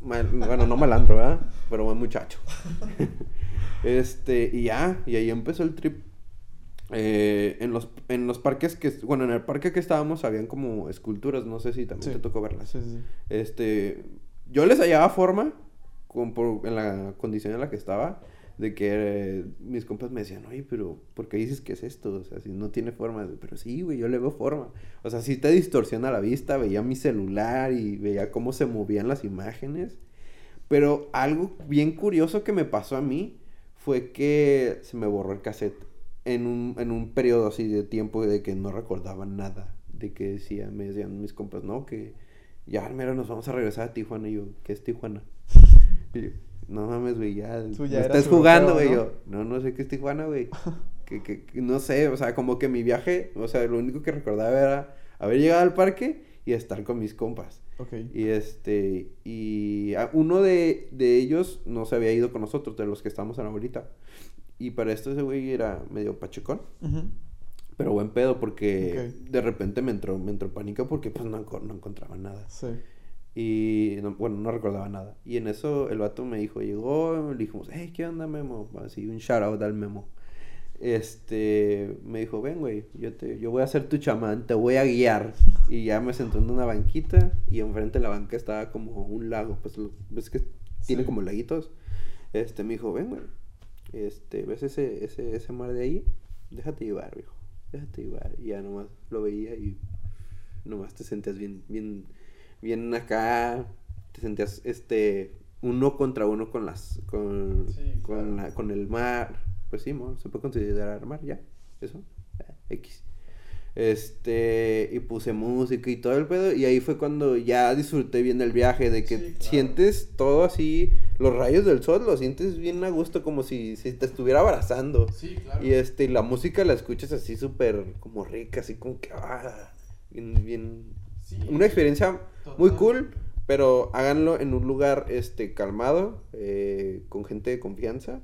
bueno, no malandro, ¿verdad? Pero buen muchacho. este, y ya, y ahí empezó el trip. eh, en, los, en los parques que, bueno, en el parque que estábamos habían como esculturas, no sé si también Sí. te tocó verlas. Sí, sí, sí. Este, yo les hallaba forma, con, por- en la condición en la que estaba, de que mis compas me decían, oye, pero ¿por qué dices que es esto? O sea, si no tiene forma. Pero sí, güey, yo le veo forma. O sea, si te distorsiona la vista, veía mi celular y veía cómo se movían las imágenes. Pero algo bien curioso que me pasó a mí fue que se me borró el cassette en un, en un periodo así de tiempo de que no recordaba nada. De que decía, me decían mis compas, no, que ya mero nos vamos a regresar a Tijuana. Y yo, ¿qué es Tijuana? Y yo, no mames, güey, ya, ya estás jugando, güey. Yo, no, no sé qué es Tijuana, güey. que, que, que no sé, o sea, como que mi viaje, o sea, lo único que recordaba era haber llegado al parque y estar con mis compas. Ok. Y este, y uno de, de ellos no se había ido con nosotros, de los que estábamos en la bolita. Y para esto ese güey era medio pachecón, pero buen pedo porque de repente me entró, me entró pánico porque pues no, no encontraba nada. Sí. Y no- bueno, no recordaba nada. Y en eso el vato me dijo, llegó, le dijimos, hey, ¿qué onda, Memo? Así, un shout out al Memo. Este, me dijo, ven, güey, yo, te, yo voy a ser tu chamán, te voy a guiar. Y ya me sentó en una banquita y enfrente de la banca estaba como un lago, pues ves que tiene Sí. como laguitos. Este, me dijo, ven, güey, este, ¿ves ese, ese, ese mar de ahí? Déjate llevar, viejo, déjate llevar. Y ya nomás lo veía y nomás te sentías bien, bien, bien acá, te sentías, este, uno contra uno con las, con, Sí, con, claro. la- con el mar, pues sí, se puede considerar mar, ya, eso, ah, X. Este, y puse música y todo el pedo, y ahí fue cuando ya disfruté bien del viaje, de que Sí, claro. sientes todo así, los rayos del sol, lo sientes bien a gusto, como si, si te estuviera abrazando. Sí, claro. Y este, la música la escuchas así súper como rica, así como que, ah, bien, bien, Sí. una experiencia muy cool, pero háganlo en un lugar, este, calmado, eh, con gente de confianza,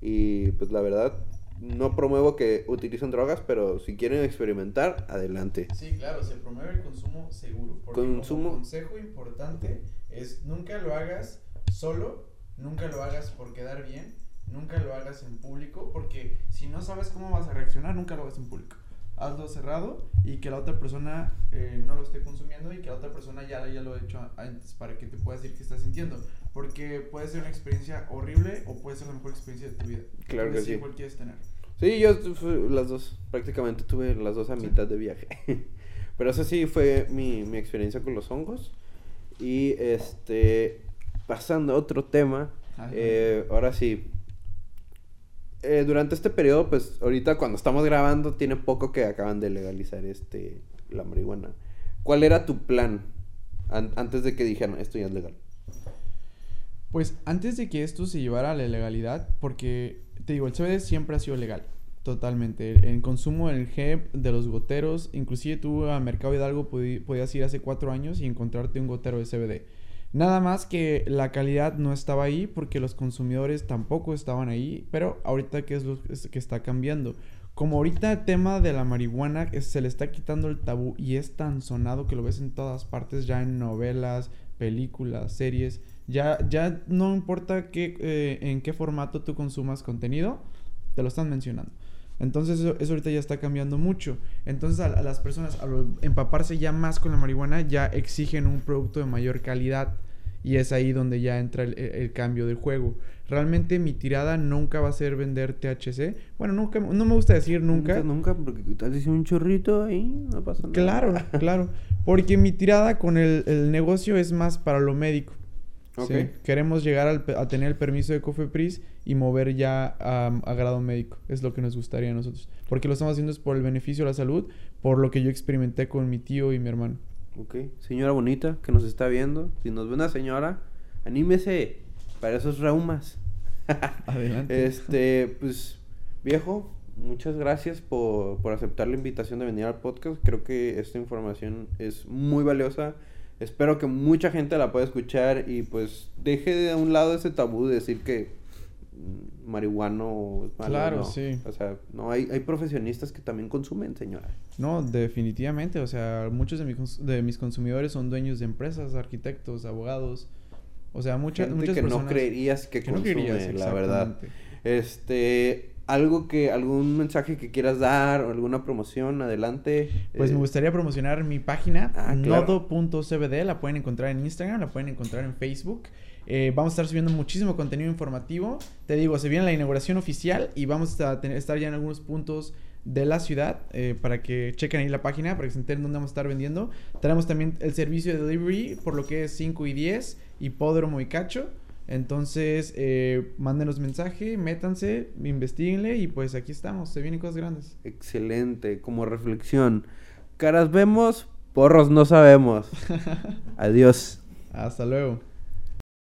y pues la verdad, no promuevo que utilicen drogas, pero si quieren experimentar, adelante. Sí, claro, se promueve el consumo seguro. Porque Consumo- como consejo importante es nunca lo hagas solo, nunca lo hagas por quedar bien, nunca lo hagas en público, porque si no sabes cómo vas a reaccionar, nunca lo hagas en público. Hazlo cerrado y que la otra persona eh, no lo esté consumiendo y que la otra persona ya, ya lo ha hecho antes para que te pueda decir qué estás sintiendo. Porque puede ser una experiencia horrible o puede ser la mejor experiencia de tu vida. Claro que sí. cuál quieres tener. Sí, yo las dos, prácticamente tuve las dos a Sí. mitad de viaje. Pero eso sí fue mi, mi experiencia con los hongos. Y este, pasando a otro tema, eh, ahora sí. Eh, durante este periodo, pues ahorita cuando estamos grabando, tiene poco que acaban de legalizar este la marihuana. ¿Cuál era tu plan an- antes de que dijeran esto ya es legal? Pues antes de que esto se llevara a la legalidad, porque te digo, el CBD siempre ha sido legal, totalmente. El consumo del hemp, de los goteros, inclusive tú a Mercado Hidalgo podí- podías ir hace cuatro años y encontrarte un gotero de CBD. Nada más que la calidad no estaba ahí porque los consumidores tampoco estaban ahí, pero ahorita que es lo que está cambiando. Como ahorita el tema de la marihuana es- se le está quitando el tabú y es tan sonado que lo ves en todas partes, ya en novelas, películas, series, ya, ya no importa qué, eh, en qué formato tú consumas contenido, te lo están mencionando. Entonces eso, eso ahorita ya está cambiando mucho. Entonces a, a las personas al empaparse ya más con la marihuana ya exigen un producto de mayor calidad y es ahí donde ya entra el, cambio del juego. Realmente mi tirada nunca va a ser vender THC. Bueno, nunca, no me gusta decir nunca. Nunca, porque tal vez un chorrito ahí, no pasa nada. Claro, claro. Porque mi tirada con el, el negocio es más para lo médico. ¿sí? Ok. Queremos llegar al a tener el permiso de Cofepris y mover ya a, a grado médico. Es lo que nos gustaría a nosotros. Porque lo estamos haciendo es por el beneficio de la salud, por lo que yo experimenté con mi tío y mi hermano. Ok, señora bonita que nos está viendo, si nos ve una señora, anímese para esos reumas. Adelante. Este, pues, viejo, muchas gracias por, por aceptar la invitación de venir al podcast. Creo que esta información es muy valiosa. Espero que mucha gente la pueda escuchar y pues deje de un lado ese tabú de decir que marihuano es malo. Claro, no. sí. O sea, no, hay, hay profesionistas que también consumen, señora. No, definitivamente. O sea, muchos de, mis cons- de mis consumidores son dueños de empresas, arquitectos, abogados. O sea, mucha- Gente muchas que personas... no creerías que, que no la verdad. Este, algo que, algún mensaje que quieras dar o alguna promoción, adelante. Pues me Eh, gustaría promocionar mi página, Ah, claro. nodo.cbd, la pueden encontrar en Instagram, la pueden encontrar en Facebook. Eh, vamos a estar subiendo muchísimo contenido informativo. Te digo, se viene la inauguración oficial y vamos a tener- estar ya en algunos puntos de la ciudad eh, para que chequen ahí la página, para que se enteren dónde vamos a estar vendiendo. Tenemos también el servicio de delivery por lo que es 5 y 10, hipódromo y cacho. Entonces, eh, mándenos mensaje, métanse, investiguenle y pues aquí estamos, se vienen cosas grandes. Excelente, como reflexión. Caras vemos, porros no sabemos. Adiós. Hasta luego.